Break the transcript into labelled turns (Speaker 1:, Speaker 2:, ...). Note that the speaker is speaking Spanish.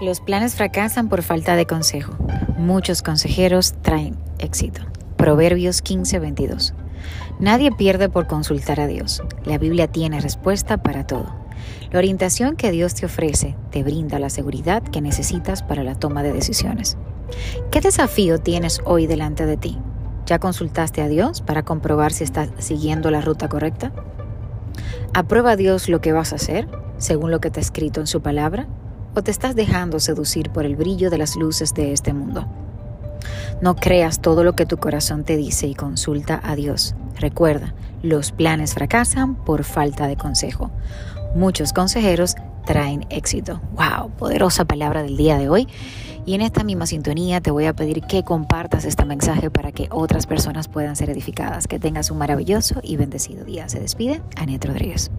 Speaker 1: Los planes fracasan por falta de consejo. Muchos consejeros traen éxito. Proverbios 15:22. Nadie pierde por consultar a Dios. La Biblia tiene respuesta para todo. La orientación que Dios te ofrece te brinda la seguridad que necesitas para la toma de decisiones. ¿Qué desafío tienes hoy delante de ti? ¿Ya consultaste a Dios para comprobar si estás siguiendo la ruta correcta? ¿Aprueba Dios lo que vas a hacer según lo que está escrito en su palabra? O te estás dejando seducir por el brillo de las luces de este mundo. No creas todo lo que tu corazón te dice y consulta a Dios. Recuerda, los planes fracasan por falta de consejo. Muchos consejeros traen éxito. ¡Wow! Poderosa palabra del día de hoy. Y en esta misma sintonía te voy a pedir que compartas este mensaje para que otras personas puedan ser edificadas. Que tengas un maravilloso y bendecido día. Se despide Anet Rodríguez.